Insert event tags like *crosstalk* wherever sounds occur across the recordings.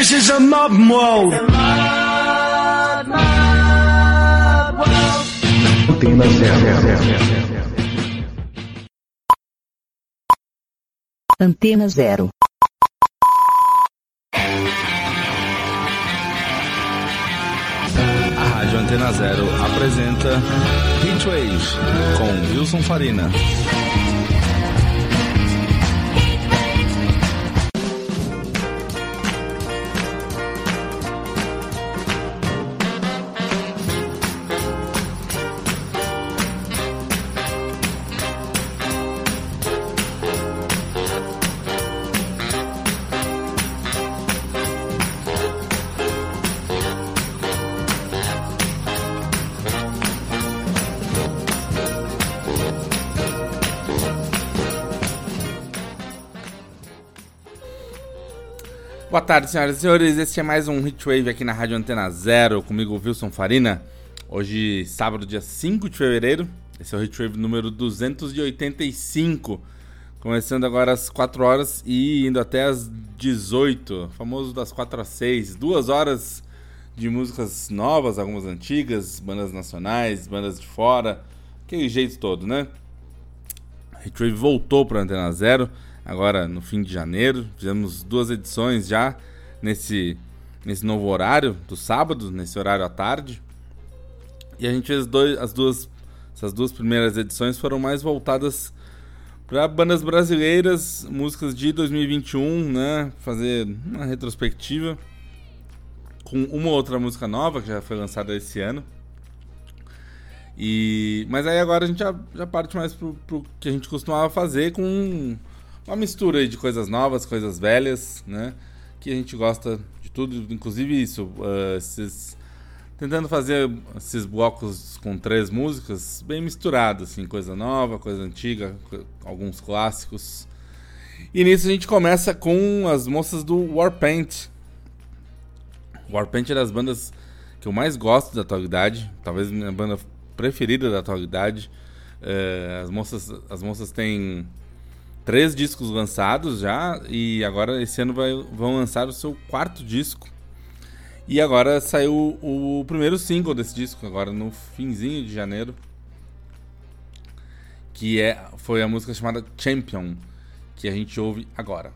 This is a modern world. Antena zero. Antena Zero. A Rádio Antena Zero apresenta Heatwave com Wilson Farina. Boa tarde, senhoras e senhores. Este é mais um Hitwave aqui na Rádio Antena Zero, comigo, Wilson Farina. Hoje, sábado, dia 5 de fevereiro. Esse é o Hitwave número 285. Começando agora às 4 horas e indo até às 18. Famoso das 4 às 6. Duas horas de músicas novas, algumas antigas, bandas nacionais, bandas de fora. Aquele jeito todo, né? Hitwave voltou para Antena Zero agora no fim de janeiro. Fizemos duas edições já nesse, nesse novo horário do sábado, nesse horário à tarde. E a gente fez dois, as duas, essas duas primeiras edições foram mais voltadas para bandas brasileiras, músicas de 2021, né? Fazer uma retrospectiva com uma outra música nova que já foi lançada esse ano. E, mas aí agora a gente já, já parte mais pro, pro que a gente costumava fazer com uma mistura aí de coisas novas, coisas velhas, né? Que a gente gosta de tudo, inclusive isso, uh, esses, tentando fazer esses blocos com três músicas bem misturados, assim, coisa nova, coisa antiga, alguns clássicos. E nisso a gente começa com as moças do Warpaint. Warpaint é das bandas que eu mais gosto da atualidade, talvez minha banda preferida da atualidade. Uh, as moças, as moças têm três discos lançados já e agora esse ano vai, vão lançar o seu quarto disco. E agora saiu o, o primeiro single desse disco, agora no finzinho de janeiro. Que é, foi a música chamada Champion, que a gente ouve agora.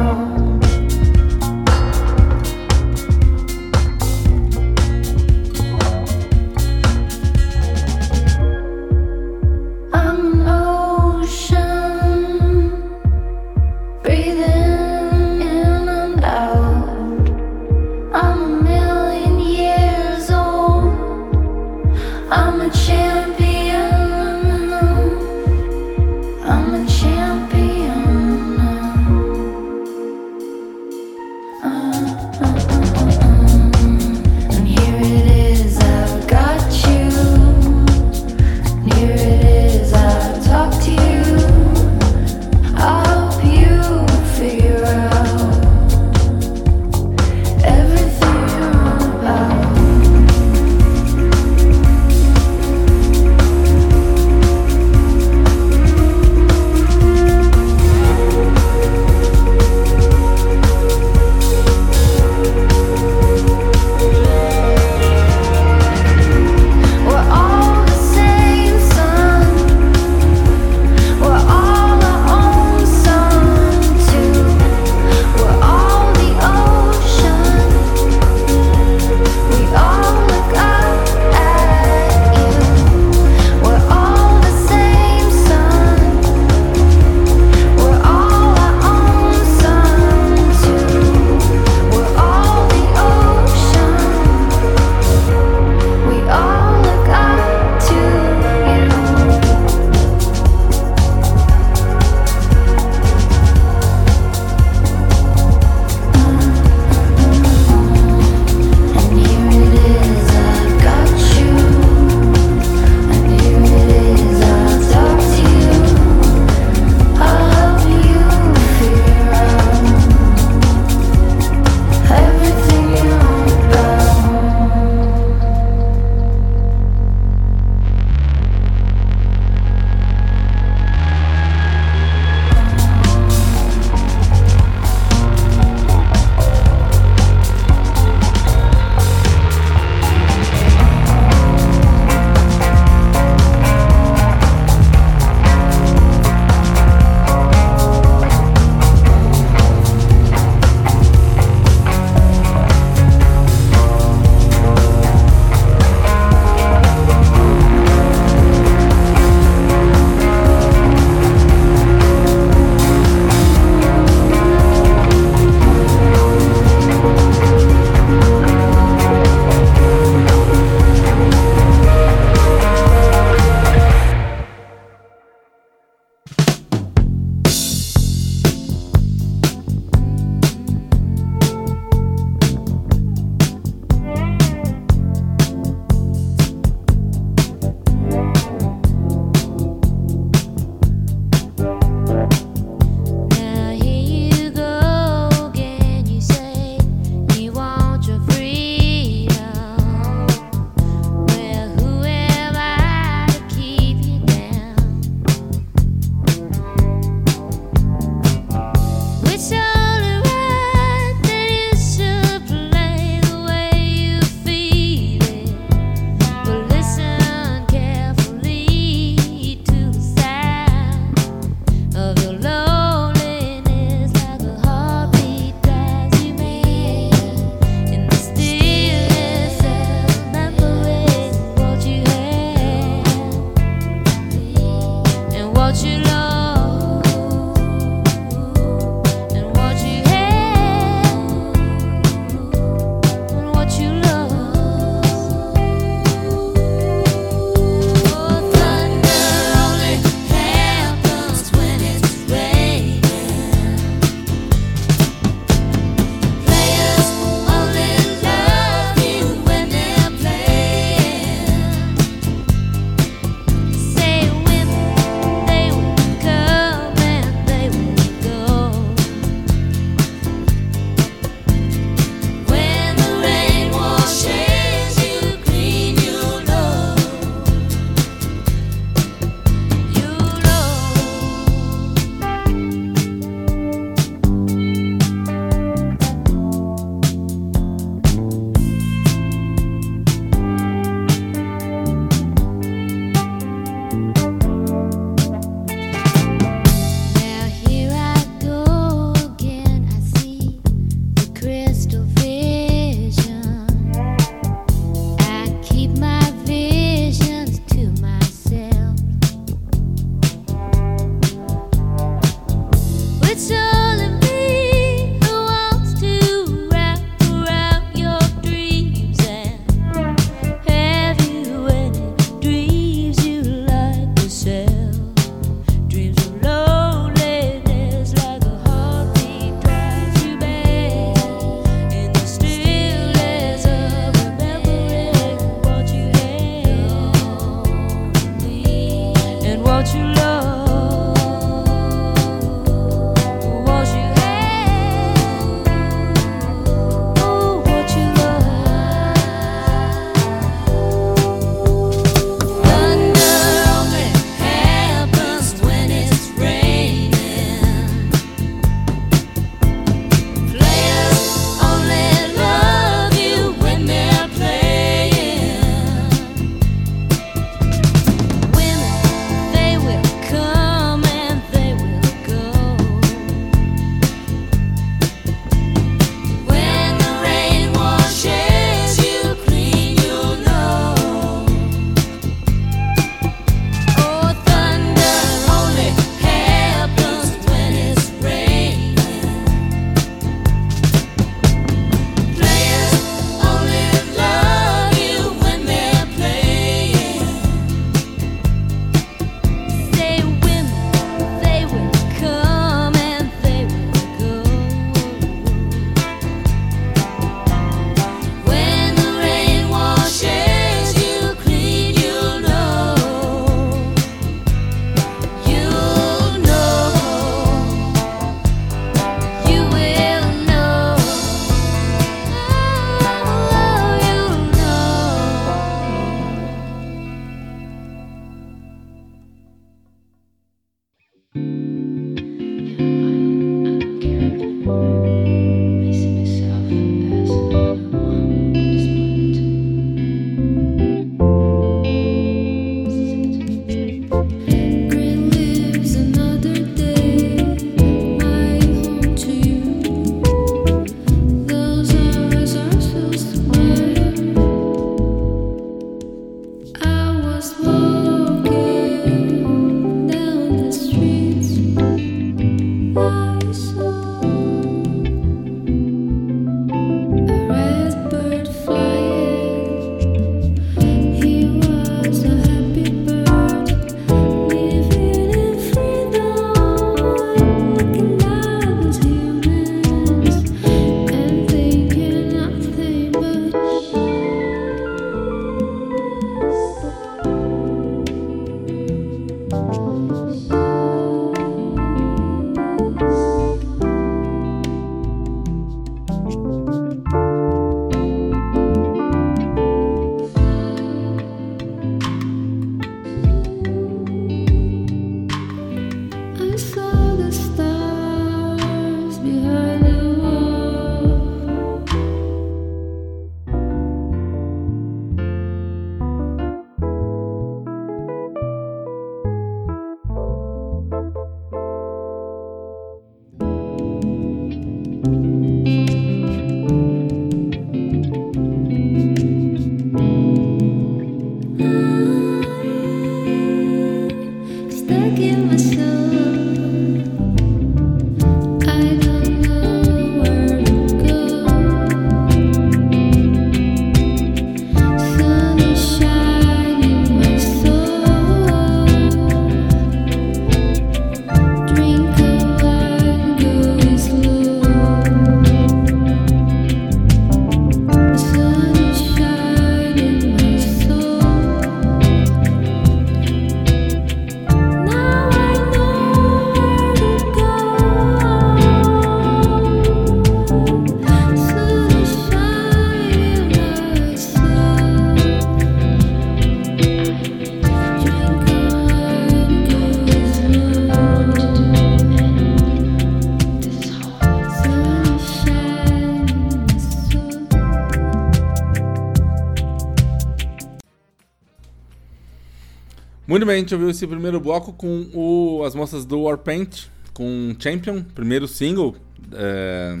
Muito bem, a gente ouviu esse primeiro bloco com o, as moças do Warpaint, com Champion, primeiro single é,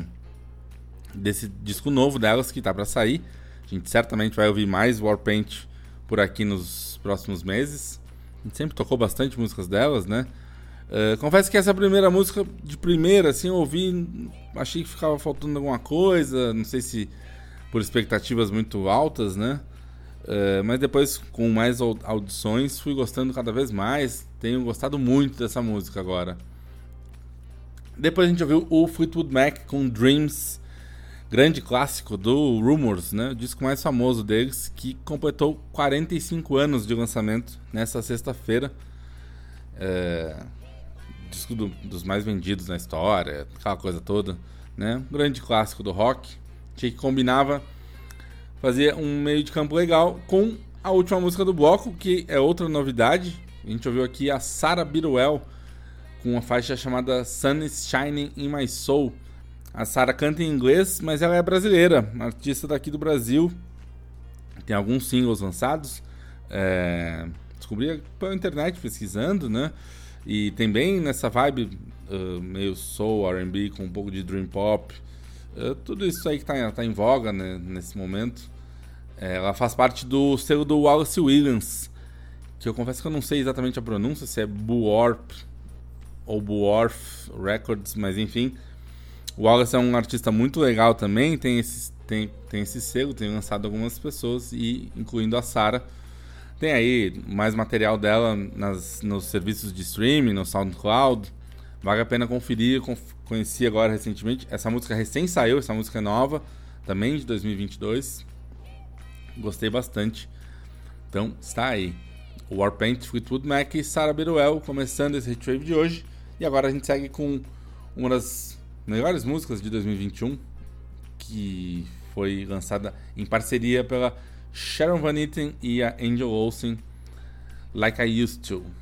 desse disco novo delas que tá para sair. A gente certamente vai ouvir mais Warpaint por aqui nos próximos meses. A gente sempre tocou bastante músicas delas, né? Uh, confesso que essa primeira música, de primeira, assim, eu ouvi, achei que ficava faltando alguma coisa, não sei se por expectativas muito altas, né? Uh, mas depois, com mais audições, fui gostando cada vez mais. Tenho gostado muito dessa música agora. Depois a gente ouviu o Fleetwood Mac com Dreams, grande clássico do Rumors, né? O disco mais famoso deles, que completou 45 anos de lançamento nessa sexta-feira. É disco do, dos mais vendidos na história, aquela coisa toda, né? Um grande clássico do rock. Que combinava fazer um meio de campo legal com a última música do bloco, que é outra novidade. A gente ouviu aqui a Sarah Biruel com uma faixa chamada Sun is Shining in My Soul. A Sarah canta em inglês, mas ela é brasileira, artista daqui do Brasil. Tem alguns singles lançados. É... Descobri pela internet pesquisando, né? E tem bem nessa vibe uh, meio soul, R&B com um pouco de dream pop. Uh, tudo isso aí que tá, tá em voga né, nesse momento. É, ela faz parte do selo do Wallace Williams, que eu confesso que eu não sei exatamente a pronúncia, se é Buorp ou Buorf Records, mas enfim. O Wallace é um artista muito legal também, tem esse, tem, tem esse selo, tem lançado algumas pessoas, e incluindo a Sarah tem aí mais material dela nas, nos serviços de streaming, no SoundCloud. Vale a pena conferir. Conheci agora recentemente. Essa música recém saiu, essa música é nova, também de 2022. Gostei bastante. Então, está aí. O Warpaint, Fleetwood Mac e Sarah Beruel começando esse retrieve de hoje. E agora a gente segue com uma das melhores músicas de 2021, que foi lançada em parceria pela Sharon Van Etten e a Angel Olsen, Like I Used To.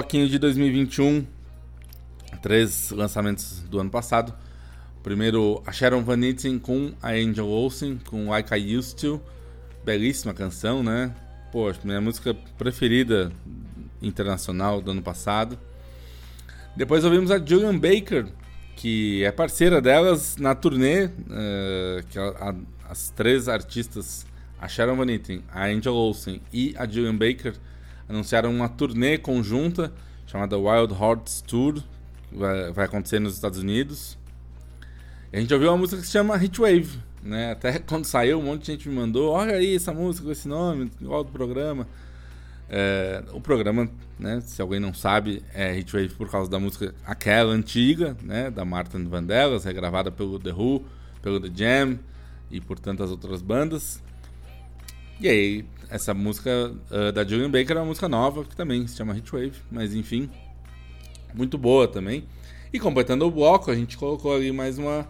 Bloquinho de 2021, três lançamentos do ano passado. Primeiro, a Sharon Van Etten com a Angel Olsen, com Like I Used To. Belíssima canção, né? Pô, minha música preferida internacional do ano passado. Depois ouvimos a Julian Baker, que é parceira delas na turnê, uh, que a, a, as três artistas, a Sharon Van Etten, a Angel Olsen e a Julian Baker, anunciaram uma turnê conjunta chamada Wild Hearts Tour, que vai, vai acontecer nos Estados Unidos. E a gente ouviu uma música que se chama Hitwave, né? Até *laughs* quando saiu, um monte de gente me mandou, olha aí essa música com esse nome, igual do programa. É, o programa, né, se alguém não sabe, é Hitwave por causa da música aquela antiga, né, da Martin Vandellas, regravada pelo The Who, pelo The Jam e por tantas outras bandas. E aí, essa música uh, da Julian Baker é uma música nova, que também se chama Hitwave, mas enfim, muito boa também. E completando o bloco, a gente colocou ali mais uma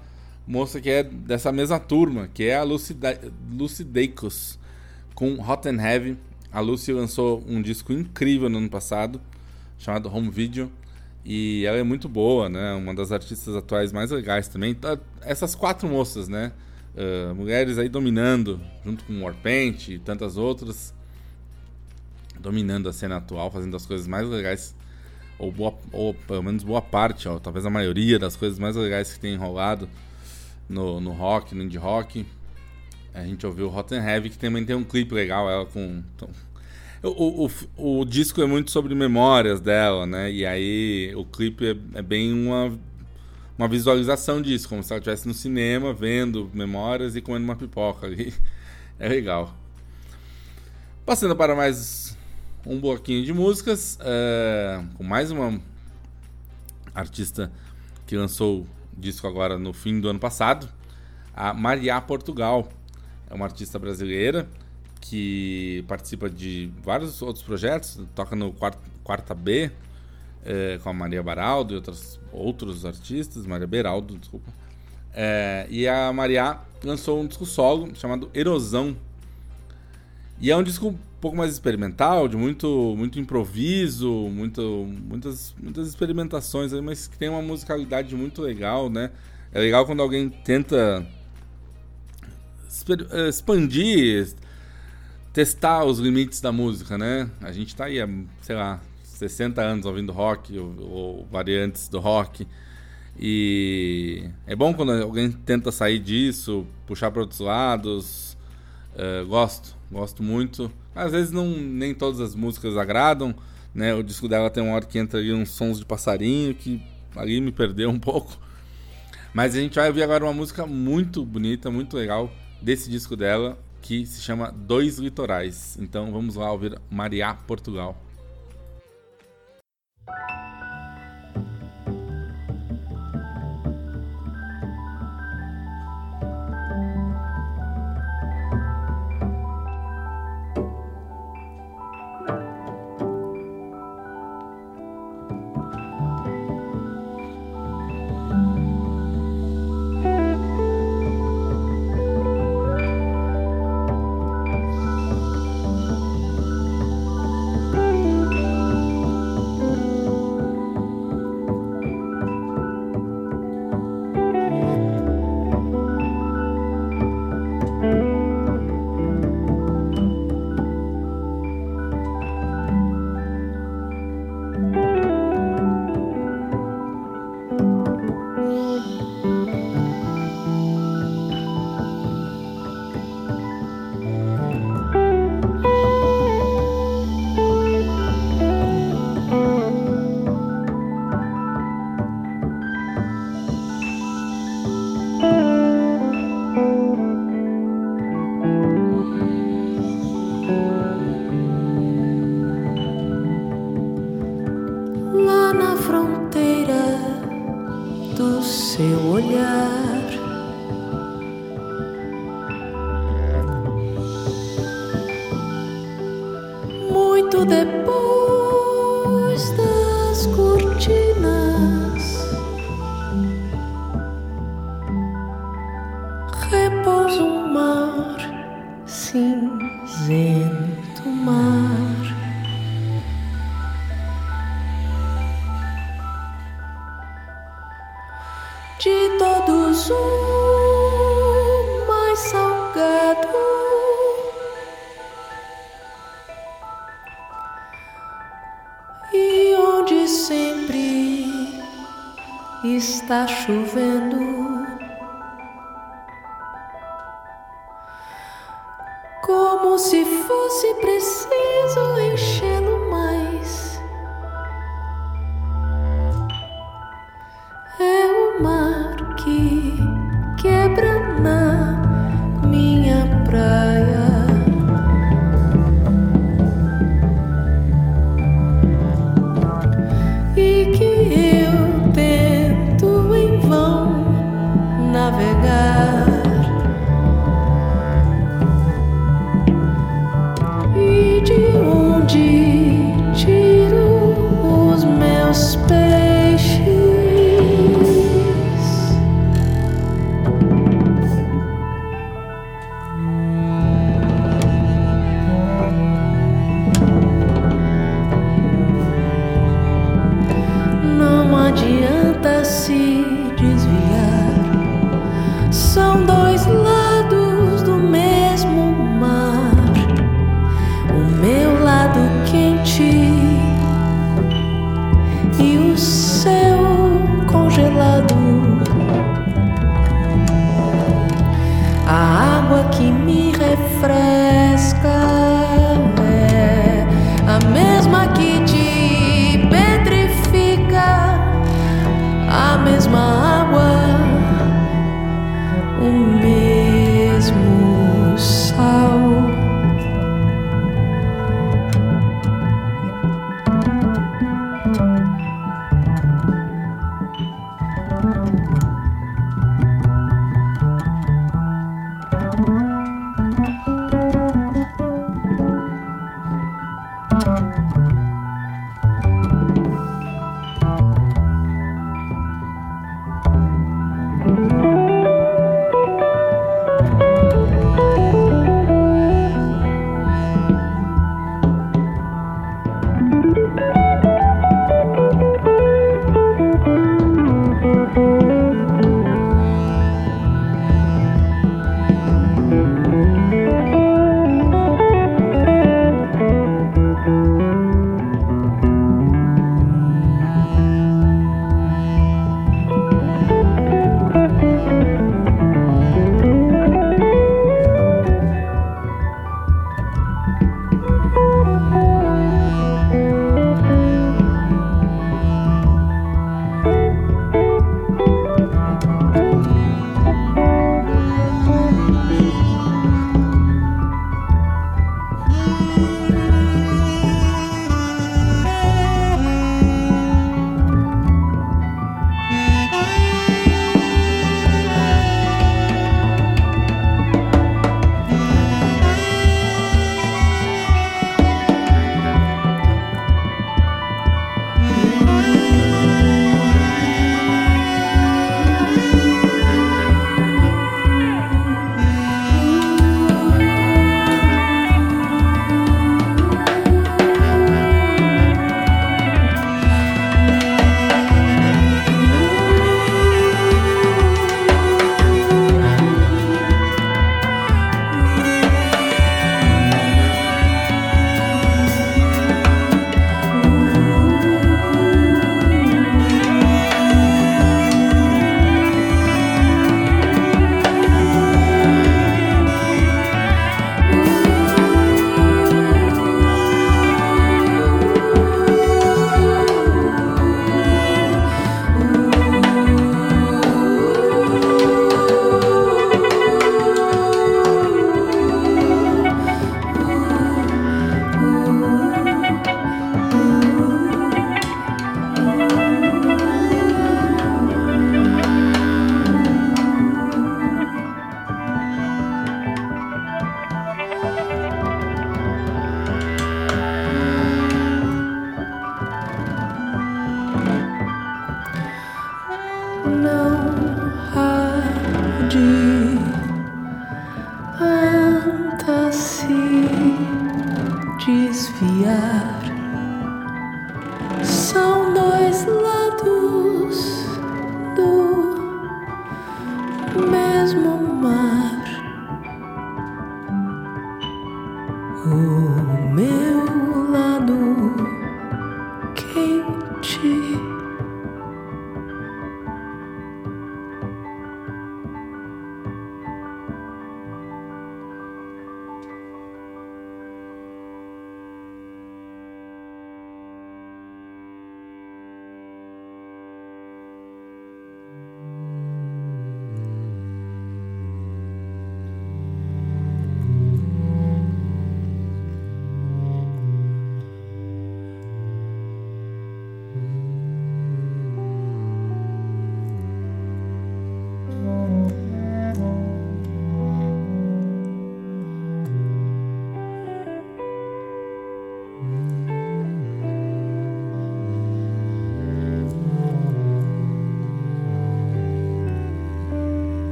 moça que é dessa mesma turma, que é a Lucy, Lucy Dacus, com Hot and Heavy. A Lucy lançou um disco incrível no ano passado, chamado Home Video, e ela é muito boa, né? Uma das artistas atuais mais legais também. Tá, essas quatro moças, né? Uh, mulheres aí dominando, junto com Warpaint e tantas outras, dominando a cena atual, fazendo as coisas mais legais, ou, boa, ou pelo menos boa parte, ó, talvez a maioria das coisas mais legais que tem enrolado no, no rock, no indie rock. A gente ouviu and Heavy, que também tem um clipe legal, ela com... Então, o, o, o, disco é muito sobre memórias dela, né? E aí o clipe é, é bem uma uma visualização disso, como se ela estivesse no cinema, vendo memórias e comendo uma pipoca ali. *laughs* É legal. Passando para mais um bloquinho de músicas, é, com mais uma artista que lançou disco agora no fim do ano passado, a Maria Portugal. É uma artista brasileira que participa de vários outros projetos, toca no Quarta B, é, com a Maria Baraldo e outros, outros artistas, Maria Beraldo, desculpa. É, e a Maria lançou um disco solo chamado Erosão. E é um disco um pouco mais experimental, de muito, muito improviso, muito, muitas, muitas experimentações, mas que tem uma musicalidade muito legal, né? É legal quando alguém tenta é, expandir, testar os limites da música, né? A gente tá aí, sei lá, 60 anos ouvindo rock ou, ou variantes do rock. E é bom quando alguém tenta sair disso, puxar para outros lados. Uh, gosto, gosto muito. Às vezes não, nem todas as músicas agradam, né? O disco dela tem uma hora que entra ali uns sons de passarinho que ali me perdeu um pouco. Mas a gente vai ouvir agora uma música muito bonita, muito legal desse disco dela, que se chama Dois Litorais. Então vamos lá ouvir Maria Portugal. Bye. Zento mar. De todos o mais salgado. E onde sempre está chovendo. Fosse preciso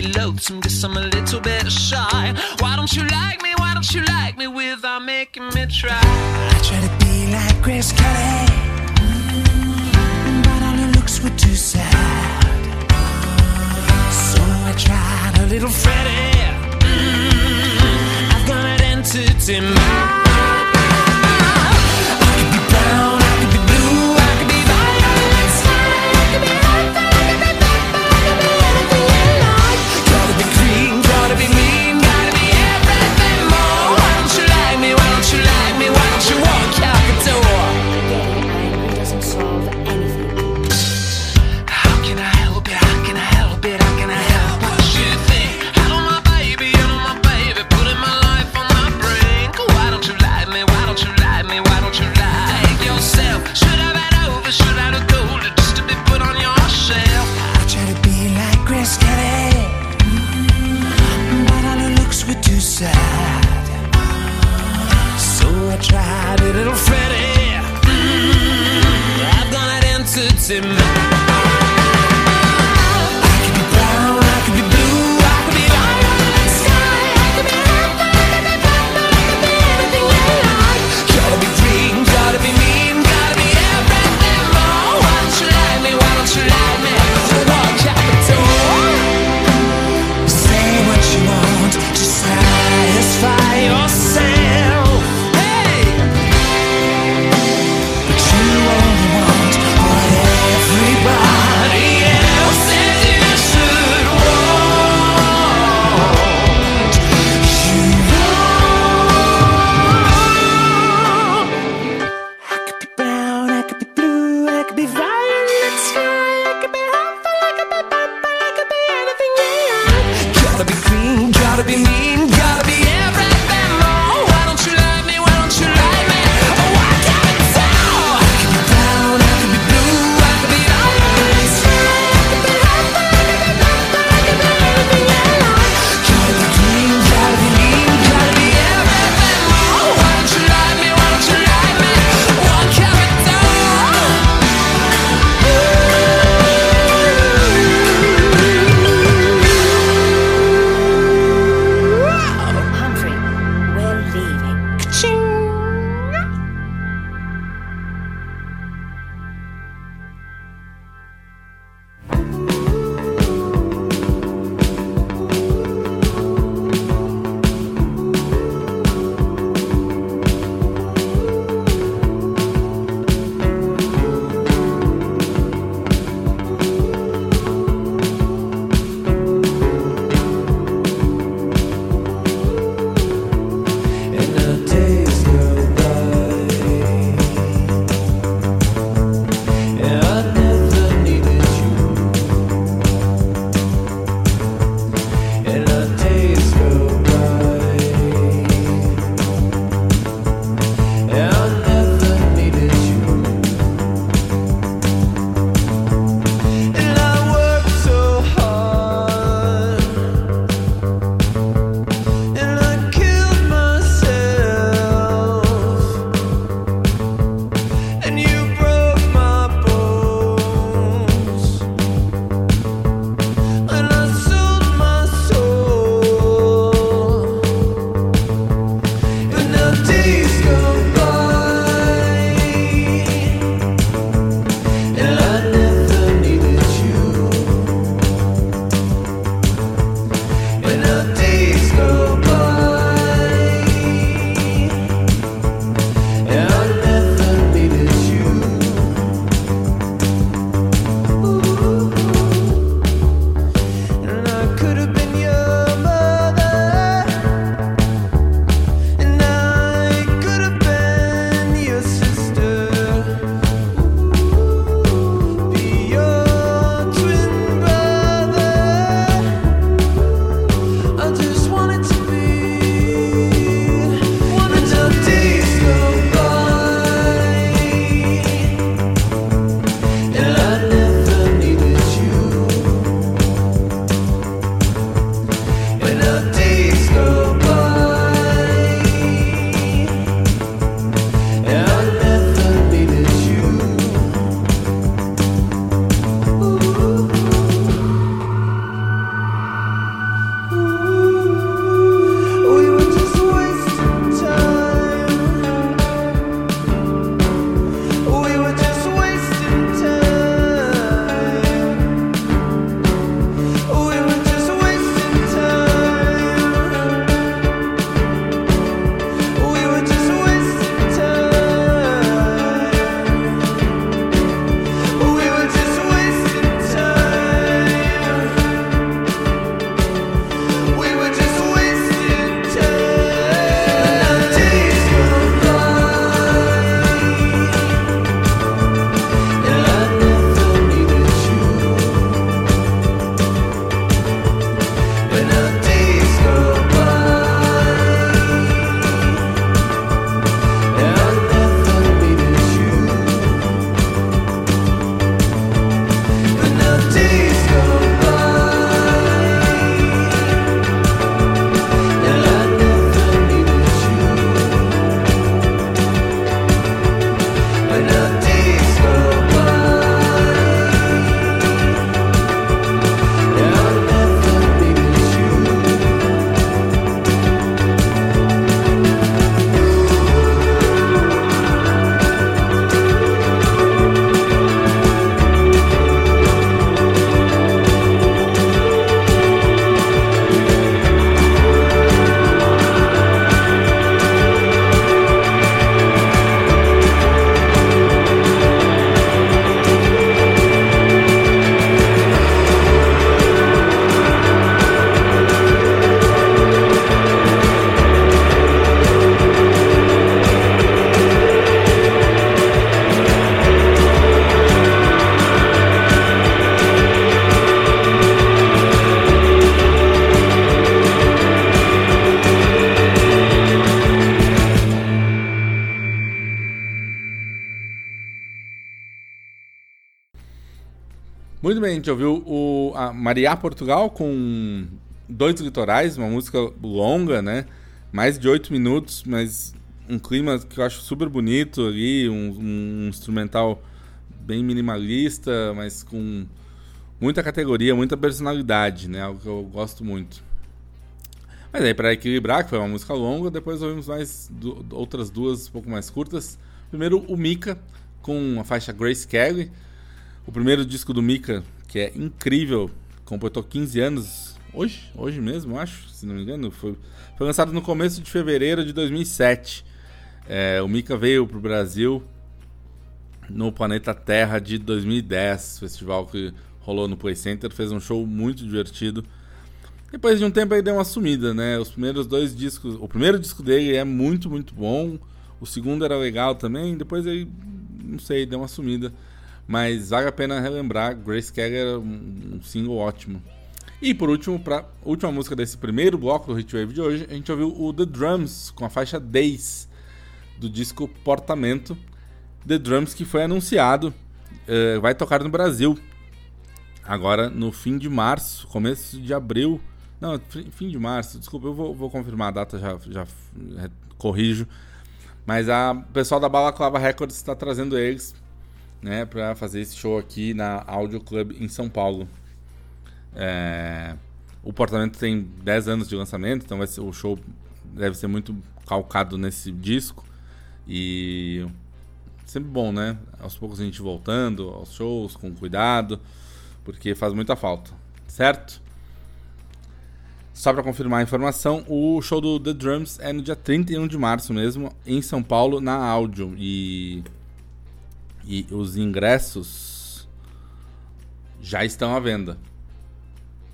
be loathsome cause I'm a little bit shy. Why don't you like me? Why don't you like me without making me try? I try to be like Grace Kelly, mm -hmm. but all her looks were too sad. So I tried a little Freddy. Mm -hmm. I've got an entity mind. Gente ouviu o, a Maria Portugal com Dois Litorais, uma música longa, né? Mais de oito minutos, mas um clima que eu acho super bonito ali, um, um instrumental bem minimalista, mas com muita categoria, muita personalidade, né? Algo que eu gosto muito. Mas aí, para equilibrar, que foi uma música longa, depois ouvimos mais outras duas um pouco mais curtas. Primeiro, o Mika, com a faixa Grace Kelly. O primeiro disco do Mika, que é incrível, completou 15 anos hoje, hoje mesmo, acho, se não me engano. Foi, foi lançado no começo de fevereiro de 2007. É, o Mika veio pro Brasil no Planeta Terra de 2010, festival que rolou no Play Center, fez um show muito divertido. Depois de um tempo ele deu uma sumida, né? Os primeiros dois discos, o primeiro disco dele é muito, muito bom. O segundo era legal também, depois ele não sei, deu uma sumida. Mas vale a pena relembrar, Grace Kelly era um, single ótimo. E por último, para última música desse primeiro bloco do Hitwave de hoje, a gente ouviu o The Drums com a faixa Days do disco Portamento. The Drums que foi anunciado, uh, vai tocar no Brasil agora no fim de março, começo de abril. Não, fim de março, desculpa, eu vou, vou confirmar a data, já, já corrijo. Mas a o pessoal da Balaclava Records está trazendo eles né, para fazer esse show aqui na Audio Club em São Paulo. É, o Portamento tem 10 anos de lançamento, então vai ser, o show deve ser muito calcado nesse disco. E sempre bom, né? Aos poucos a gente voltando aos shows com cuidado, porque faz muita falta, certo? Só para confirmar a informação, o show do The Drums é no dia 31 de março mesmo, em São Paulo, na áudio. E, e os ingressos já estão à venda,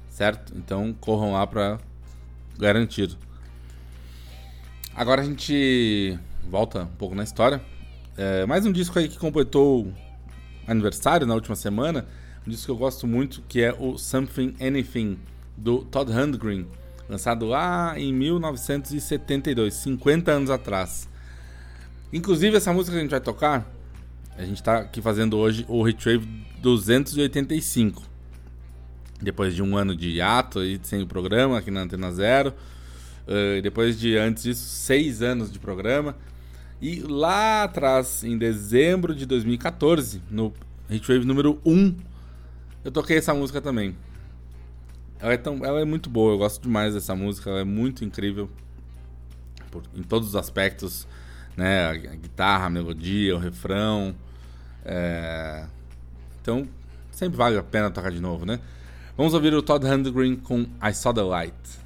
certo? Então corram lá para garantir. Agora a gente volta um pouco na história. É, mais um disco aí que completou aniversário na última semana. Um disco que eu gosto muito, que é o Something Anything, do Todd Rundgren, lançado lá em 1972, 50 anos atrás. Inclusive, essa música que a gente vai tocar, a gente está aqui fazendo hoje o Retrieve 285. Depois de um ano de hiato aí, sem o programa aqui na Antena Zero. Uh, depois de, antes disso, seis anos de programa. E lá atrás, em dezembro de 2014, no Hitwave número 1, eu toquei essa música também. Ela é, tão, ela é muito boa, eu gosto demais dessa música, ela é muito incrível por, em todos os aspectos, né? A, guitarra, a melodia, o refrão. É... Então, sempre vale a pena tocar de novo, né? Vamos ouvir o Todd Handgren com I Saw the Light.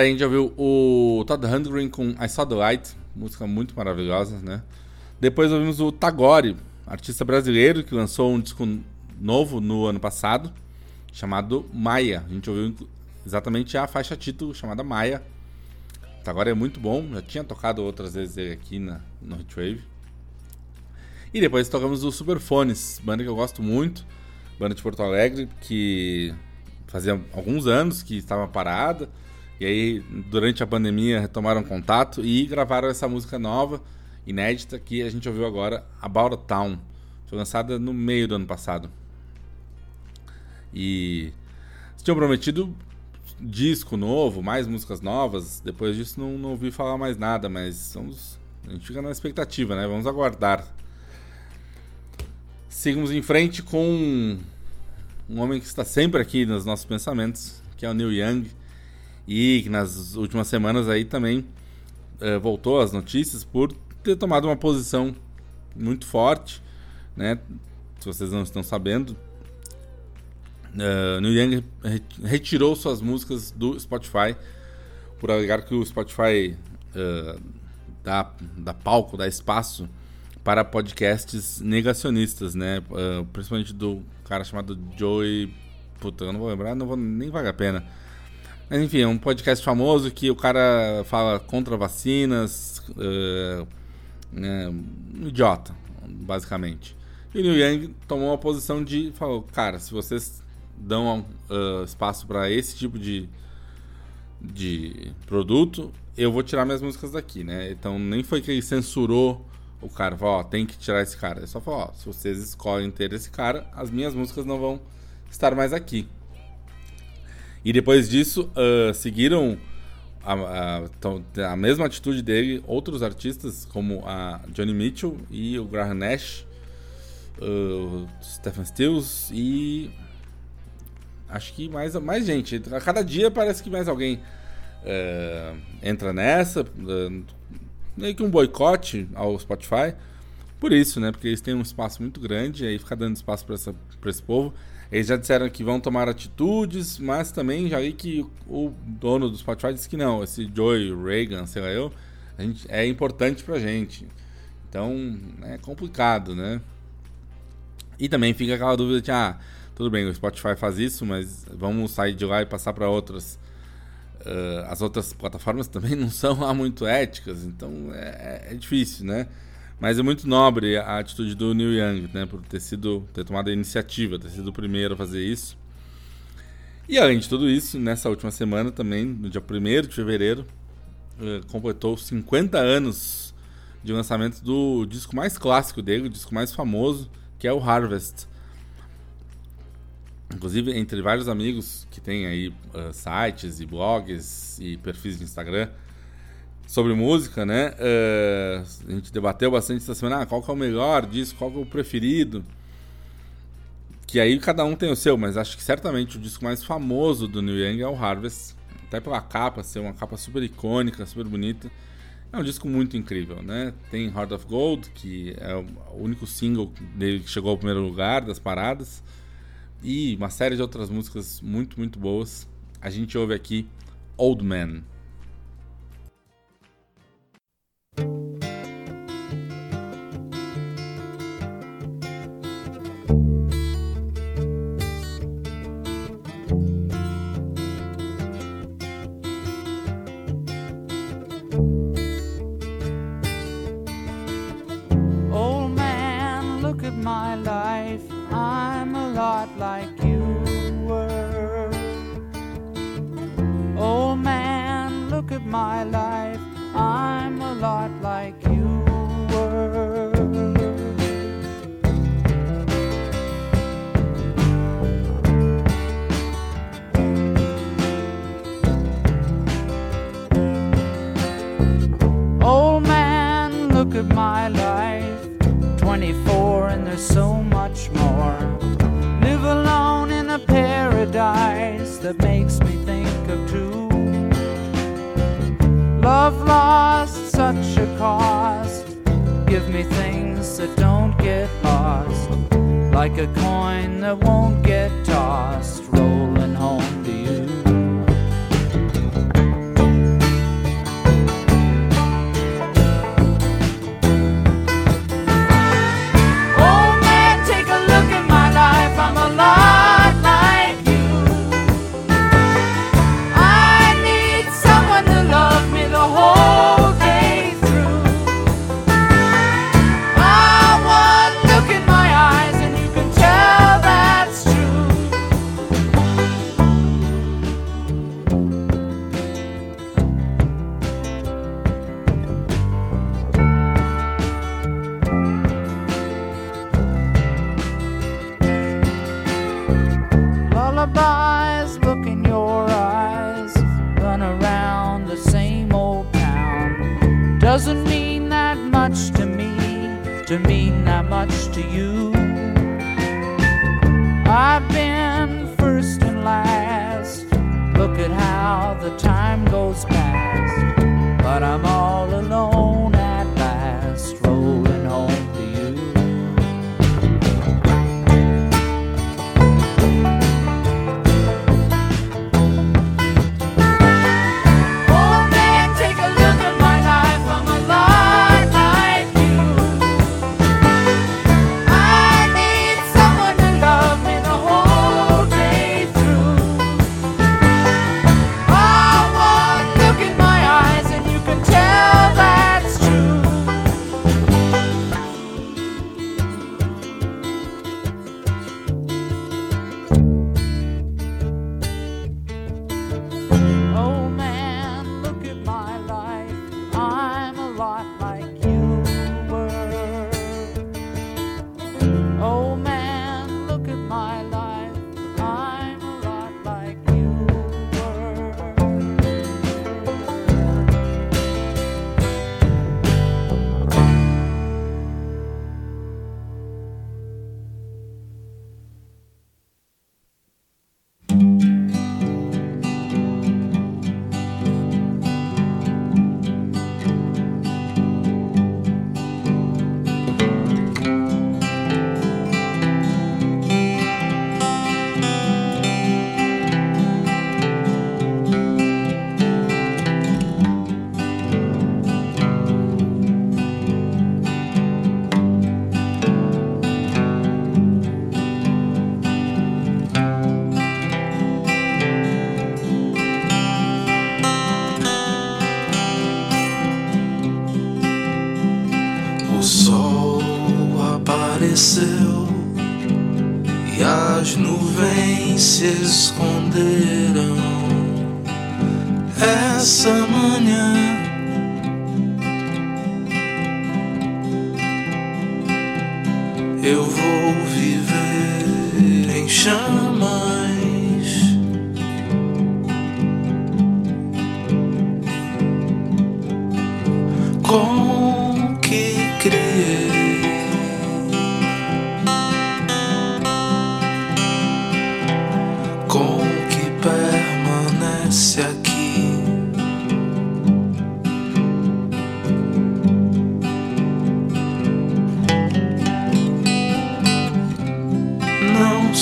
Daí a gente já o Todd Rundgren com I Saw the Light, música muito maravilhosa, né? Depois ouvimos o Tagore, artista brasileiro que lançou um disco novo no ano passado, chamado Maia. A gente ouviu exatamente a faixa título chamada Maia. O Tagore é muito bom, já tinha tocado outras vezes ele aqui na, no Hitwave. E depois tocamos o Superfones, banda que eu gosto muito, banda de Porto Alegre, que fazia alguns anos que estava parada. E aí, durante a pandemia, retomaram contato e gravaram essa música nova, inédita, que a gente ouviu agora, About a Town. Foi lançada no meio do ano passado. E eles tinham prometido disco novo, mais músicas novas. Depois disso, não, não ouvi falar mais nada, mas vamos, a gente fica na expectativa, né? Vamos aguardar. Seguimos em frente com um homem que está sempre aqui nos nossos pensamentos, que é o Neil Young e que nas últimas semanas aí também eh, voltou às notícias por ter tomado uma posição muito forte, né? Se vocês não estão sabendo, uh, Neil Young re- retirou suas músicas do Spotify por alegar que o Spotify eh, dá, dá palco, dá espaço para podcasts negacionistas, né? Eh, principalmente do cara chamado Joey. Puta, eu não vou lembrar, não vou, nem vale a pena. Mas enfim, é um podcast famoso que o cara fala contra vacinas. um idiota, basicamente. E o Neil Young tomou uma posição de. Falou, cara, se vocês dão ah, espaço para esse tipo de, de produto, eu vou tirar minhas músicas daqui, né? Então nem foi que ele censurou o cara, falou, ó, tem que tirar esse cara. Ele só falou, ó, se vocês escolhem ter esse cara, as minhas músicas não vão estar mais aqui. E depois disso, ah, seguiram a, a- a mesma atitude dele outros artistas, como a Johnny Mitchell e o Graham Nash, o Stephen Stills e acho que mais, mais gente. A cada dia parece que mais alguém eh, entra nessa. eh, meio que um boicote ao Spotify. Por isso, né? Porque eles têm um espaço muito grande e aí fica dando espaço para esse povo. Eles já disseram que vão tomar atitudes, mas também já vi que o dono do Spotify disse que não. Esse Joey Reagan, sei lá eu, gente, é importante pra gente. Então é complicado, né? E também fica aquela dúvida de, ah, tudo bem, o Spotify faz isso, mas vamos sair de lá e passar para outras. Ah, as outras plataformas também *laughs* não são lá muito éticas, então é, é difícil, né? Mas é muito nobre a atitude do Neil Young, né? Por ter sido, ter tomado a iniciativa, ter sido o primeiro a fazer isso. E além de tudo isso, nessa última semana também, no dia 1 de fevereiro, eh, completou 50 anos de lançamento do disco mais clássico dele, o disco mais famoso, que é o Harvest. Inclusive, entre vários amigos que têm aí eh, sites e blogs e perfis de Instagram sobre música, né? eh, a gente debateu bastante essa semana, ah, qual que é o melhor disco, qual que é o preferido. Que aí cada um tem o seu, mas acho que certamente o disco mais famoso do Neil Young é o Harvest. Até pela capa, ser uma capa super icônica, super bonita. É um disco muito incrível, né? Tem Heart of Gold, que é o único single dele que chegou ao primeiro lugar das paradas. E uma série de outras músicas muito, muito boas. A gente ouve aqui Old Man. At my life. I'm a lot like you were. Old man, look at my life. 24 and there's so much more. Live alone in a paradise that makes have lost such a cost. Give me things that don't get lost, like a coin that won't get is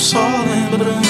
só lembrança.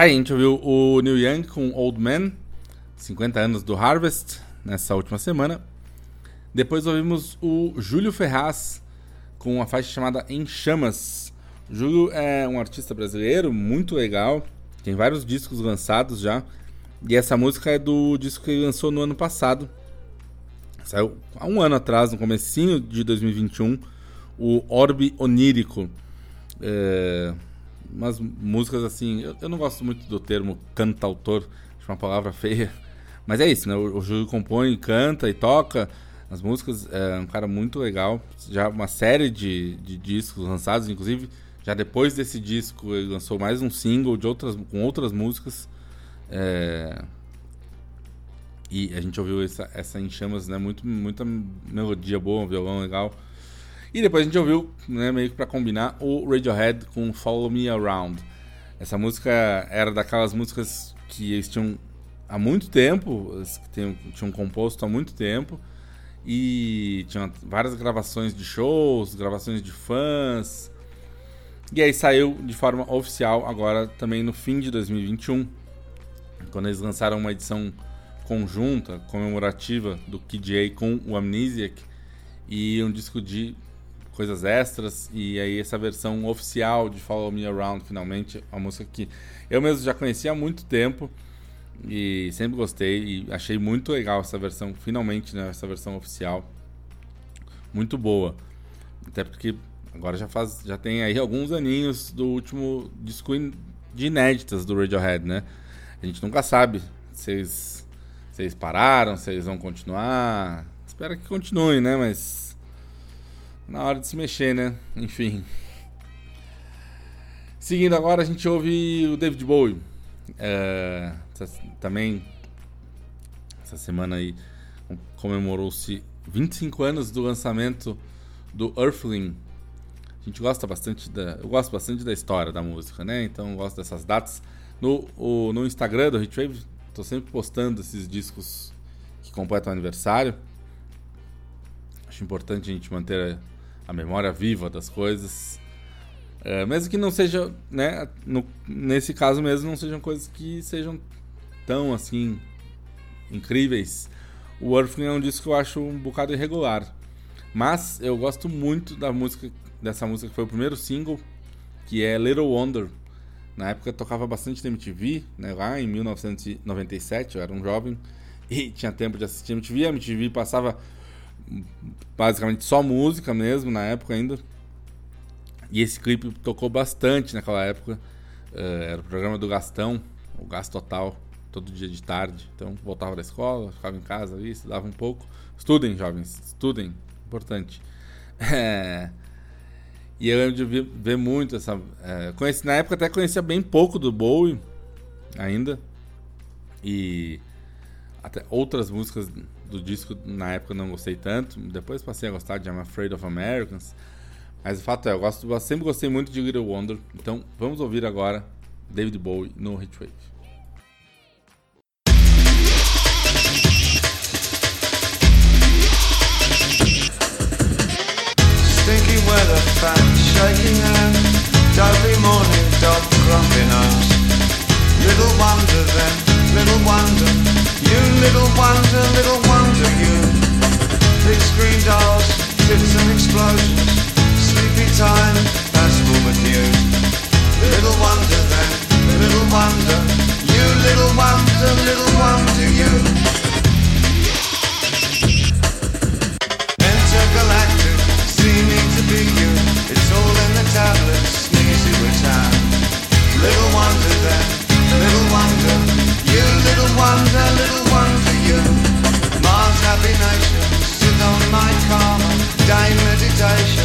Tá aí, a gente ouviu o Neil Young com Old Man, 50 anos do Harvest, nessa última semana. Depois ouvimos o Júlio Ferraz com uma faixa chamada Em Chamas. O Júlio é um artista brasileiro muito legal, tem vários discos lançados já. E essa música é do disco que ele lançou no ano passado. Saiu há um ano atrás, no comecinho de 2021, o Orbe Onírico. É, umas músicas assim, eu, eu não gosto muito do termo cantautor, acho uma palavra feia. Mas é isso, né? O, o Júlio compõe, canta e toca as músicas. É um cara muito legal. Já uma série de, de discos lançados, inclusive. Já depois desse disco, ele lançou mais um single de outras, com outras músicas. É, E a gente ouviu essa, essa em chamas, né? Muito, muita melodia boa, um violão legal. E depois a gente ouviu, né, meio que pra combinar, o Radiohead com Follow Me Around. Essa música era daquelas músicas que eles tinham há muito tempo, que tinham, tinham composto há muito tempo. E tinham várias gravações de shows, gravações de fãs. E aí saiu de forma oficial agora também no fim de 2021, quando eles lançaram uma edição conjunta, comemorativa do Kid A com o Amnesiac. e um disco de coisas extras e aí essa versão oficial de Follow Me Around finalmente, uma música que eu mesmo já conhecia há muito tempo e sempre gostei e achei muito legal essa versão, finalmente, né, essa versão oficial. Muito boa. Até porque agora já faz já tem aí alguns aninhos do último disco in- de inéditas do Radiohead, né? A gente nunca sabe se eles, pararam, se eles vão continuar. Espero que continuem, né? Mas na hora de se mexer, né? Enfim. Seguindo agora, a gente ouve o David Bowie. É, também essa semana aí com- comemorou-se 25 anos do lançamento do Earthling. A gente gosta bastante da, eu gosto bastante da história da música, né? Então eu gosto dessas datas. No, o- no Instagram do Hitwave, tô sempre postando esses discos que completam o aniversário. Acho importante a gente manter a, a memória viva das coisas. É, mesmo que não seja, né, no- nesse caso mesmo, não sejam coisas que sejam tão assim incríveis. O Earthling é um disco que eu acho um bocado irregular. Mas eu gosto muito da música, dessa música que foi o primeiro single, que é Little Wonder. Na época tocava bastante na MTV, né, lá em 1997, eu era um jovem e tinha tempo de assistir MTV. A MTV passava basicamente só música mesmo na época ainda. E esse clipe tocou bastante naquela época. Eh, era o programa do Gastão, o Gasto Total, todo dia de tarde. Então voltava da escola, ficava em casa ali, estudava um pouco. Estudem, jovens, estudem, importante. Eh, E eu lembro de ver, ver muito essa. eh, conheci, na época até conhecia bem pouco do Bowie ainda. E até outras músicas do disco na época eu não gostei tanto. Depois passei a gostar de I'm Afraid of Americans. Mas o fato é, eu, gosto, eu sempre gostei muito de Little Wonder. Então vamos ouvir agora David Bowie no Hitwave. Grumpy nose. Little wonder then, little wonder, you little wonder, little wonder you. Big screen dolls, tits and explosions, sleepy time, that's forward news. Little wonder then, little wonder, you little wonder, little wonder you. Intergalactic, seeming to be you. It's all in the tablets, sneezy return. Little wonder then. Little little wonder you. Mars happy nation, on my karma. Day meditation,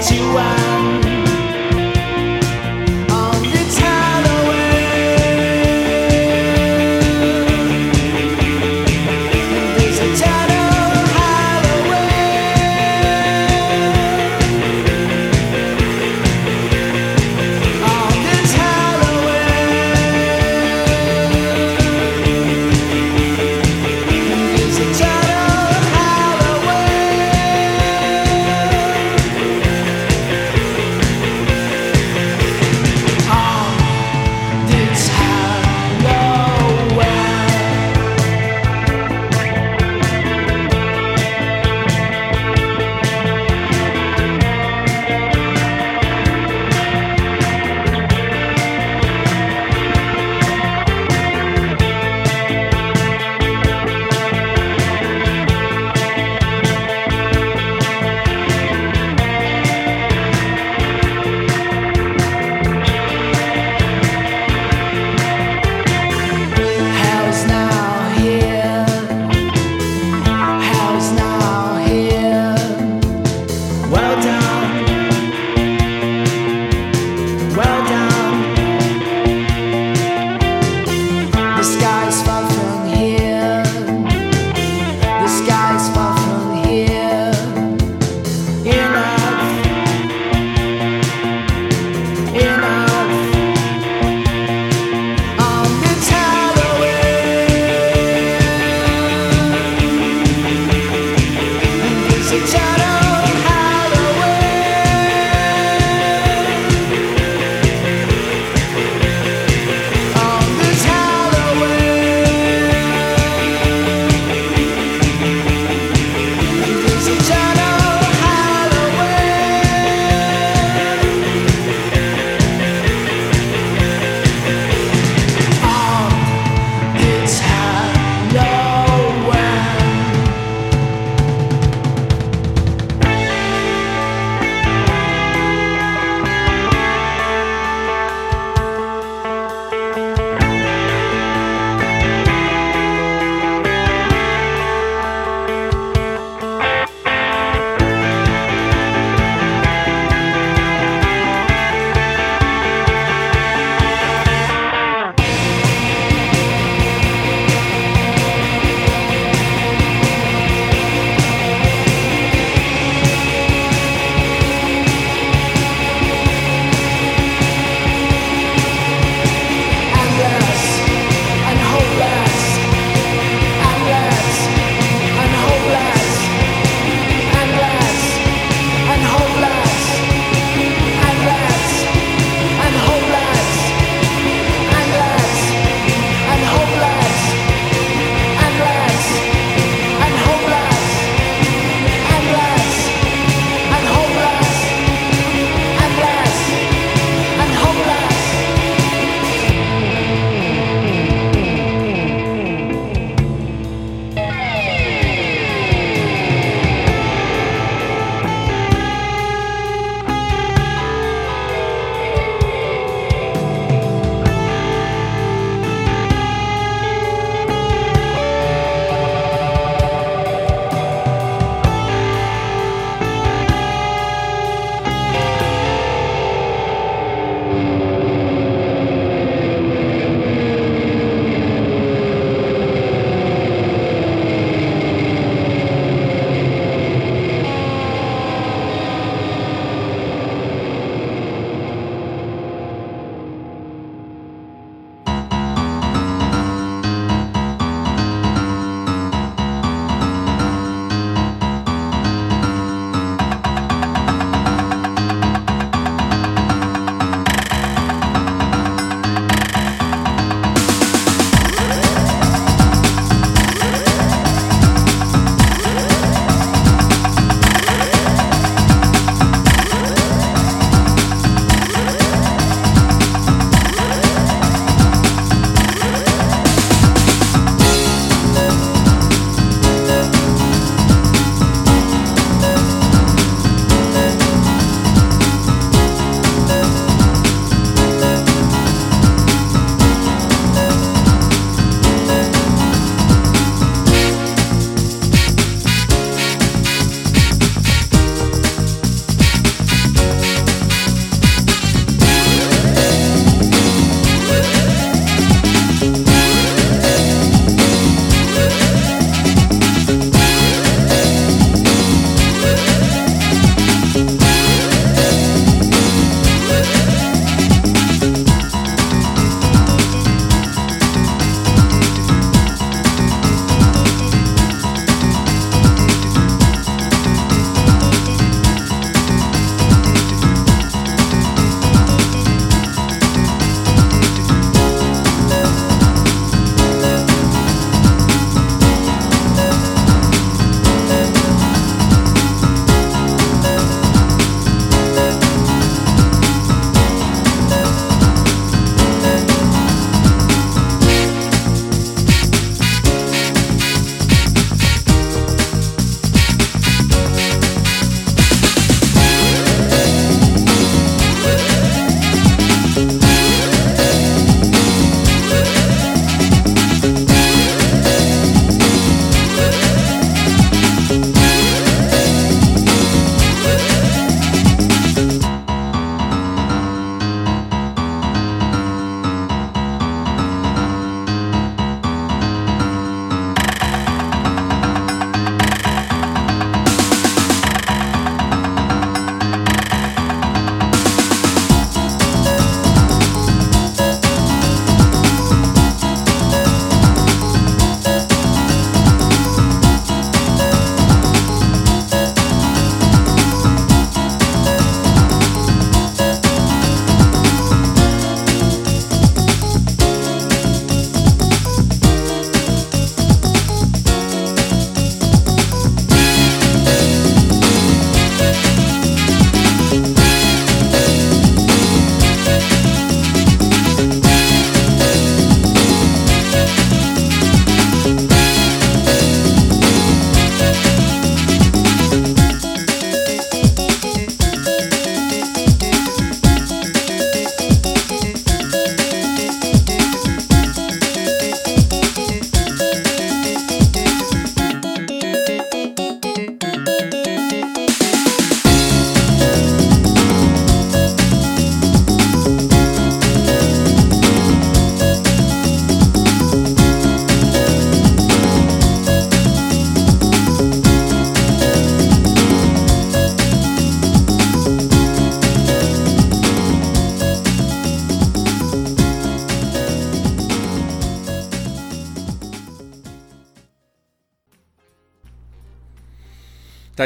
21 on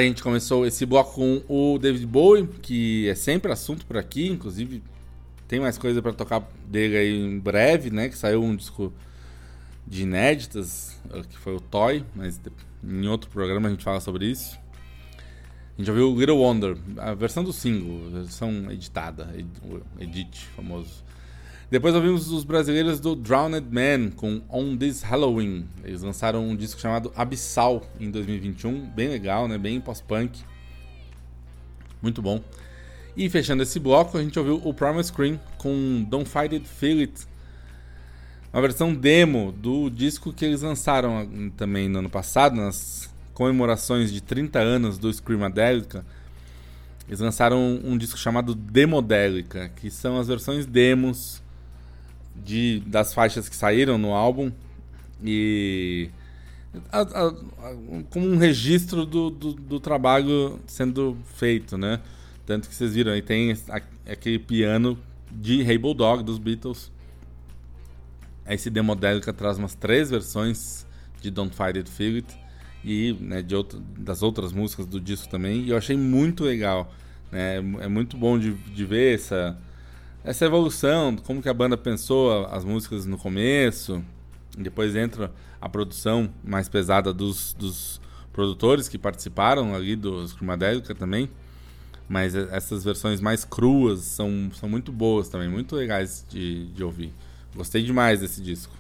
gente começou esse bloco com o David Bowie, que é sempre assunto por aqui, inclusive tem mais coisa pra tocar dele aí em breve, né? Que saiu um disco de inéditas, que foi o Toy, mas em outro programa a gente fala sobre isso. A gente ouviu Little Wonder, a versão do single, a versão editada, edit famoso. Depois ouvimos os brasileiros do Drowned Man com On This Halloween. Eles lançaram um disco chamado Abyssal em 2021, bem legal, né? Bem pós-punk. Muito bom. E fechando esse bloco, a gente ouviu o Primal Scream com Don't Fight It, Feel It. Uma versão demo do disco que eles lançaram ah, também no ano passado, nas comemorações de 30 anos do Screamadelica. Eles lançaram um disco chamado Demodélica, que são as versões demos de, das faixas que saíram no álbum e a- a- a- como um registro do, do, do trabalho sendo feito, né? Tanto que vocês viram aí tem aquele piano de Hey Bulldog dos Beatles. Esse Demodélica traz umas três versões de Don't Fight It, Feel It e né, de outra, das outras músicas do disco também. E eu achei muito legal. Né? É muito bom de, de ver essa, essa evolução, como que a banda pensou as músicas no começo. Depois entra a produção mais pesada dos, dos produtores que participaram ali do Screamadelica também. Mas essas versões mais cruas são, são muito boas também, muito legais de, de ouvir. Gostei demais desse disco.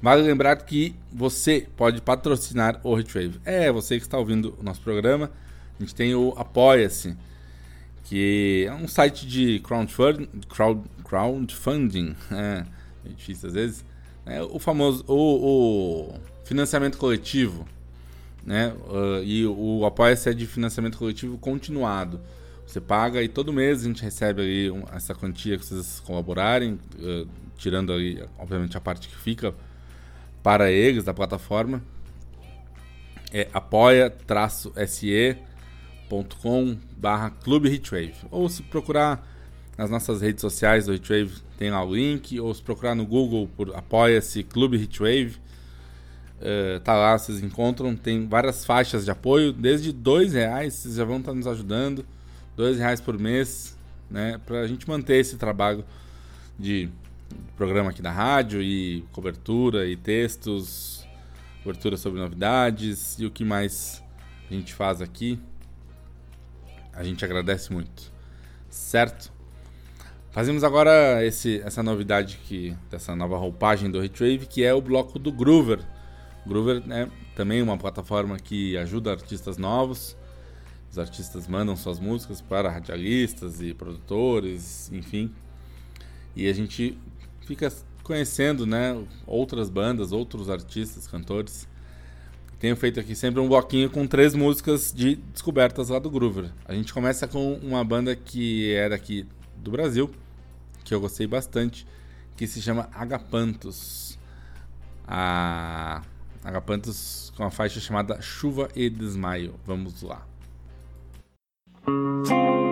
Vale lembrar que você pode patrocinar o Retrave. É, você que está ouvindo o nosso programa. A gente tem o Apoia-se, que é um site de crowdfund- crowd- crowdfunding. É, *laughs* é difícil às vezes. É o famoso o, o financiamento coletivo. Né? Uh, e o Apoia-se é de financiamento coletivo continuado. Você paga e todo mês a gente recebe aí essa quantia que vocês colaborarem, uh, tirando ali, obviamente, a parte que fica para eles da plataforma. É apoia-se.com barra Clube. Ou se procurar nas nossas redes sociais do Hitwave, tem lá o link. Ou se procurar no Google por Apoia-se Clube Hitwave, eh, tá lá, vocês encontram. Tem várias faixas de apoio, desde dois reais, vocês já vão estar nos ajudando. Dois reais por mês, né? Pra gente manter esse trabalho de programa aqui da rádio e cobertura e textos, cobertura sobre novidades e o que mais a gente faz aqui. A gente agradece muito, certo? Fazemos agora esse, essa novidade que dessa nova roupagem do Retrave, que é o bloco do Groover. Groover é também uma plataforma que ajuda artistas novos. Os artistas mandam suas músicas para radialistas e produtores, enfim. E a gente fica conhecendo, né, outras bandas, outros artistas, cantores. Tenho feito aqui sempre um bloquinho com três músicas de descobertas lá do Groover. A gente começa com uma banda que é daqui do Brasil, que eu gostei bastante, que se chama Agapantos. A Agapantos com a faixa chamada Chuva e Desmaio. Vamos lá. Vejo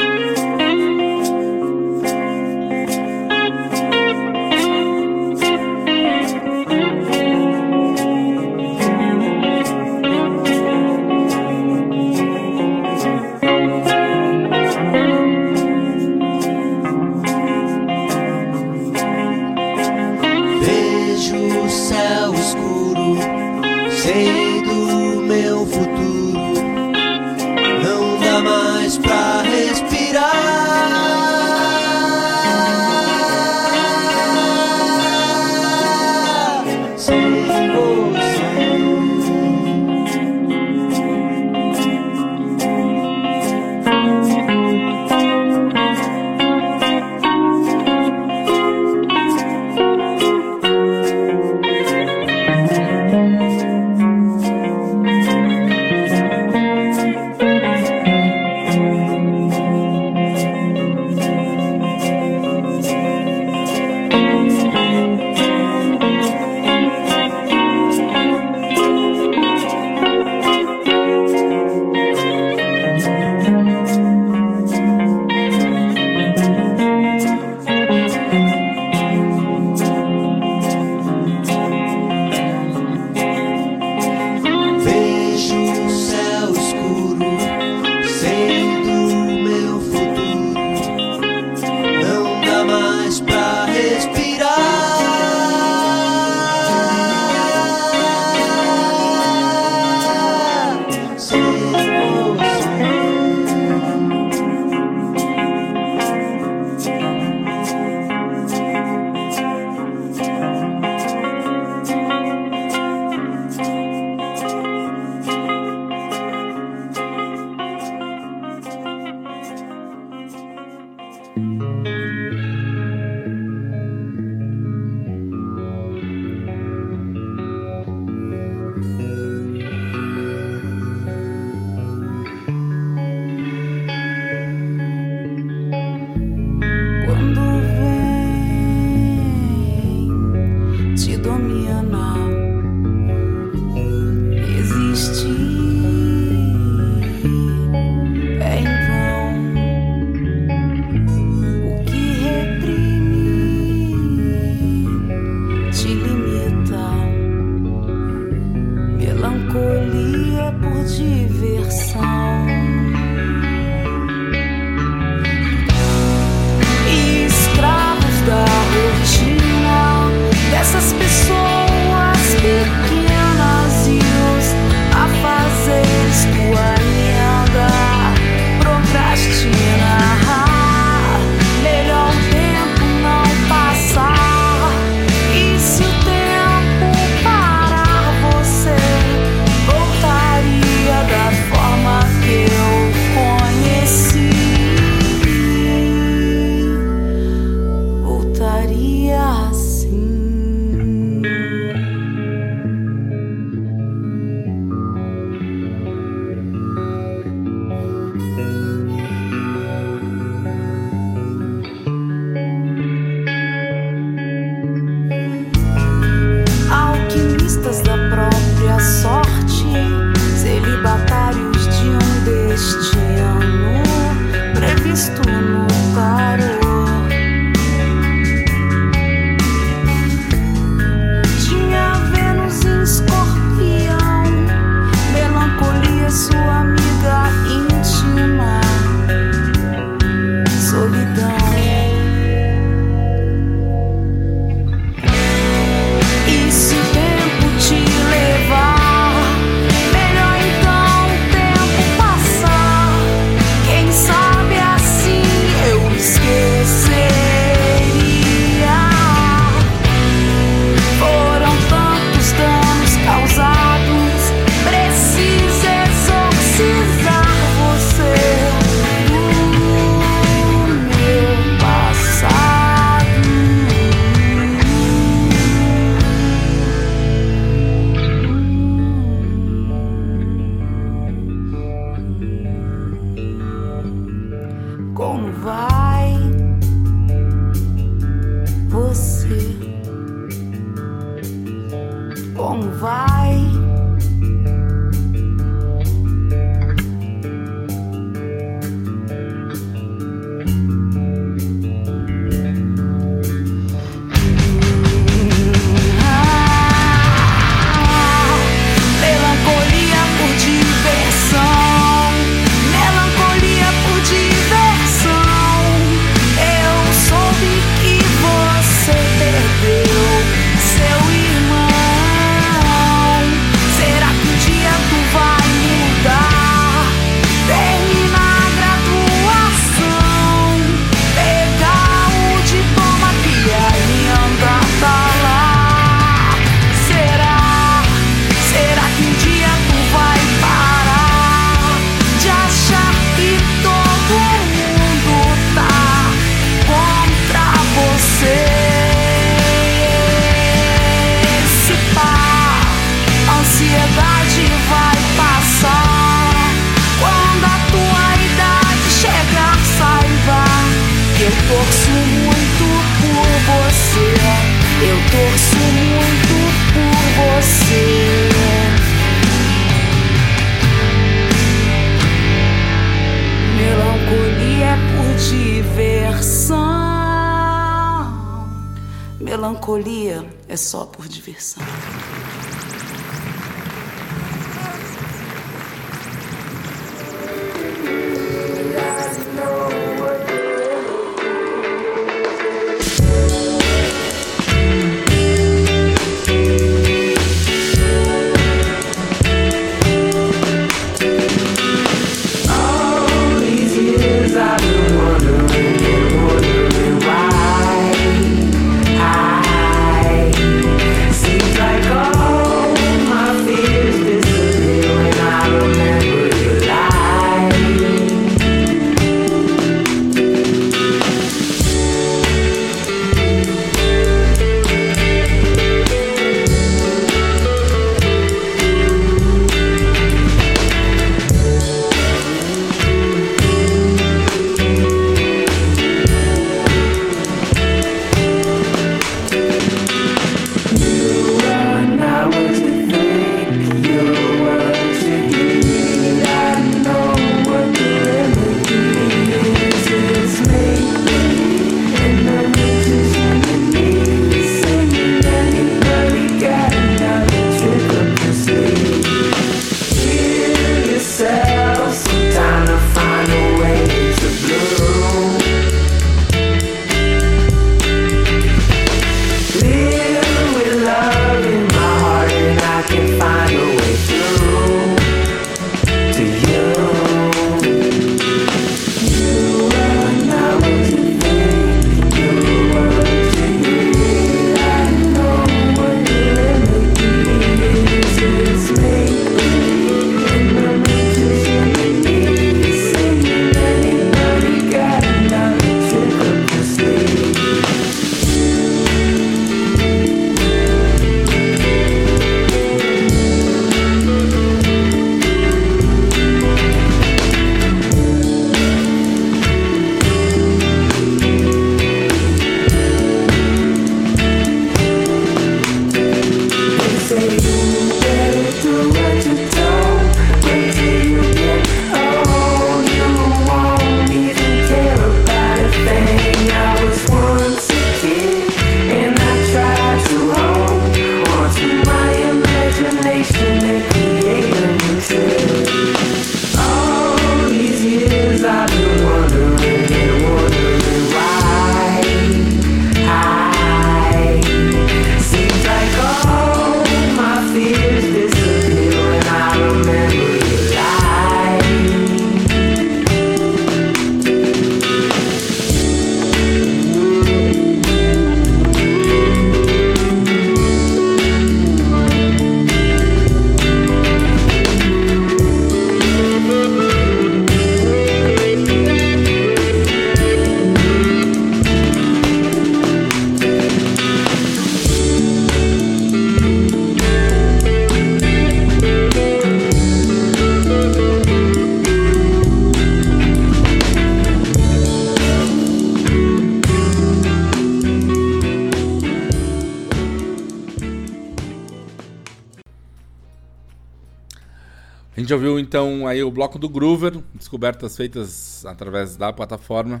bloco do Groover, descobertas feitas através da plataforma.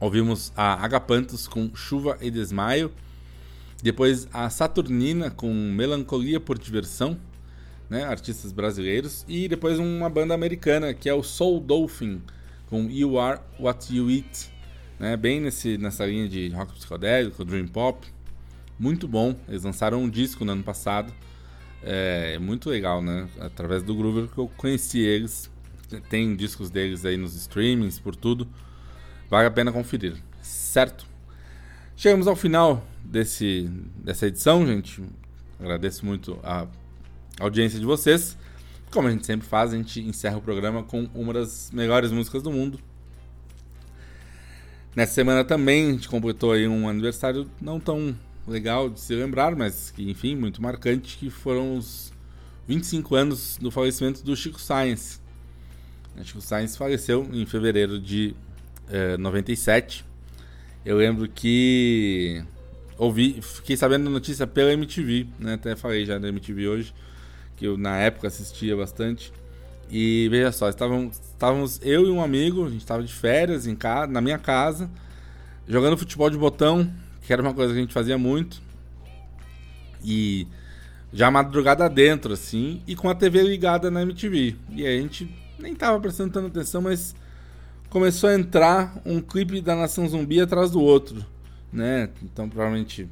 Ouvimos a Agapantos com Chuva e Desmaio. Depois a Saturnina com Melancolia por Diversão, né? Artistas brasileiros. E depois uma banda americana que é o Soul Dolphin com You Are What You Eat, né? Bem nesse, nessa linha de rock psicodélico, dream pop. Muito bom. Eles lançaram um disco no ano passado. É muito legal, né? Através do Groover que eu conheci eles. Tem discos deles aí nos streamings, por tudo. Vale a pena conferir, certo? Chegamos ao final desse, dessa edição, gente. Agradeço muito a audiência de vocês. Como a gente sempre faz, a gente encerra o programa com uma das melhores músicas do mundo. Nessa semana também a gente completou aí um aniversário não tão legal de se lembrar, mas que enfim, muito marcante, que foram os 25 anos do falecimento do Chico Science. O Chico Science faleceu em fevereiro de eh, 97. Eu lembro que ouvi, fiquei sabendo da notícia pela MTV, né? Até falei já da MTV hoje, que eu na época assistia bastante. E veja só, estávamos, estávamos eu e um amigo, a gente estava de férias em casa, na minha casa, jogando futebol de botão, que era uma coisa que a gente fazia muito. E já madrugada dentro, assim, e com a TV ligada na MTV. E a gente nem tava prestando tanta atenção, mas começou a entrar um clipe da Nação Zumbi atrás do outro, né? Então provavelmente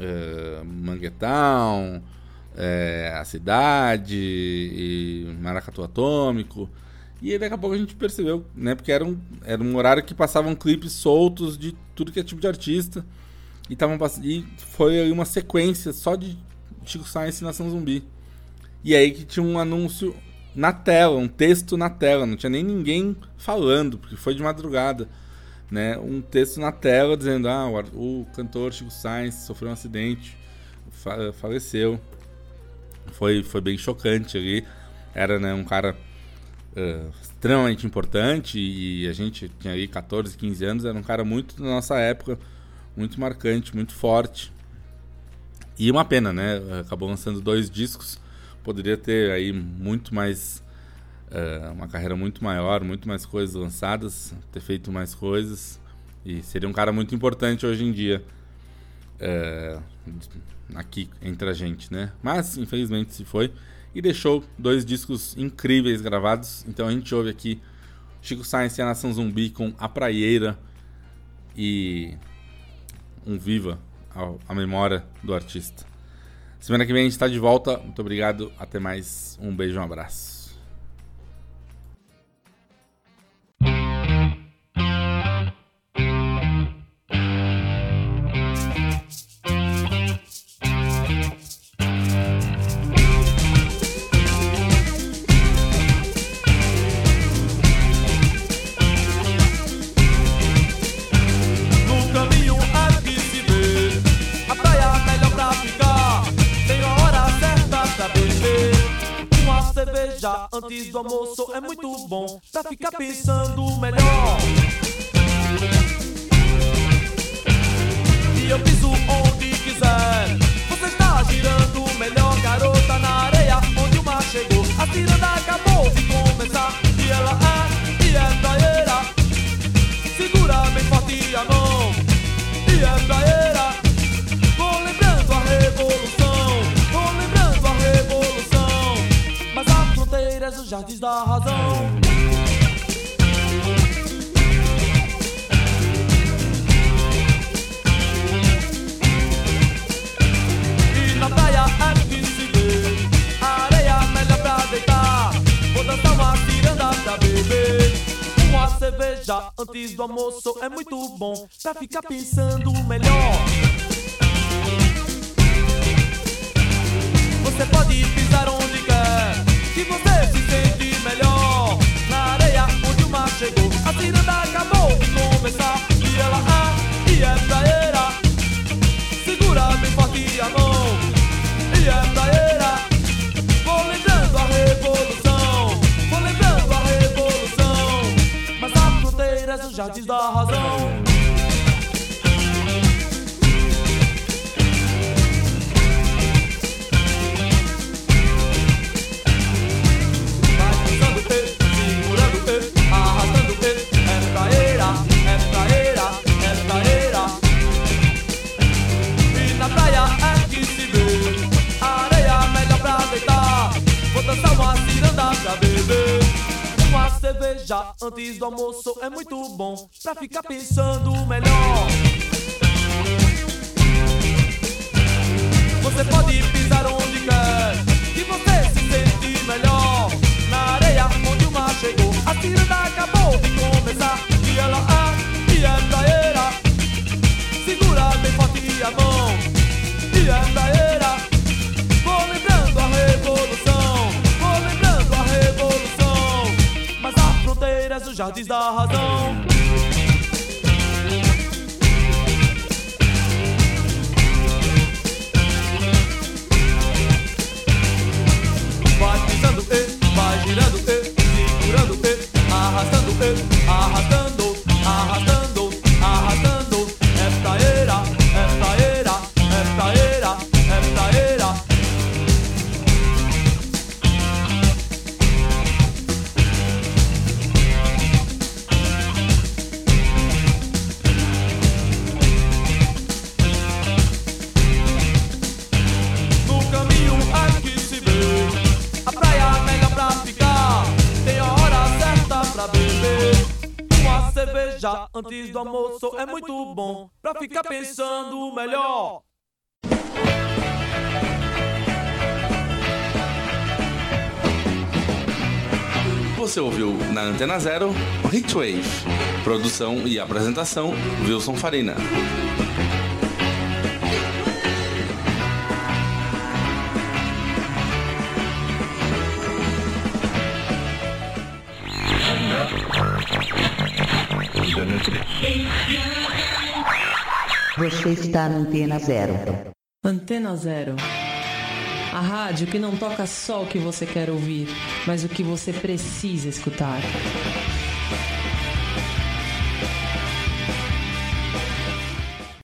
é, Manguetown, é, A Cidade, e Maracatu Atômico. E aí daqui a pouco a gente percebeu, né? Porque era um, era um horário que passavam clipes soltos de tudo que é tipo de artista. E, tavam, e foi uma sequência só de Chico Science e Nação Zumbi. E aí que tinha um anúncio na tela, um texto na tela, não tinha nem ninguém falando, porque foi de madrugada. Né? Um texto na tela dizendo: ah, o, cantor Chico Science sofreu um acidente, fa- faleceu. Foi, foi bem chocante ali. Era né, um cara eh, extremamente importante e a gente tinha aí 14, 15 anos, era um cara muito da nossa época, muito marcante, muito forte. E uma pena, né? Acabou lançando dois discos. Poderia ter aí muito mais. eh, uma carreira muito maior, muito mais coisas lançadas, ter feito mais coisas. E seria um cara muito importante hoje em dia. eh, aqui entre a gente, né? Mas infelizmente se foi. E deixou dois discos incríveis gravados. Então a gente ouve aqui Chico Science e a Nação Zumbi com A Praieira e um viva à memória do artista. Semana que vem a gente está de volta. Muito obrigado. Até mais. Um beijo, um abraço. antes do almoço é muito bom pra ficar pensando melhor. E eu piso onde quiser. Você está girando melhor, garota na areia onde o mar chegou. A ciranda acabou de começar. almoço é muito bom pra ficar pensando melhor. Antena Zero, Hitwave. Produção e apresentação, Wilson Farina. Você está na Antena Zero. Antena Zero. A rádio que não toca só o que você quer ouvir mas o que você precisa escutar.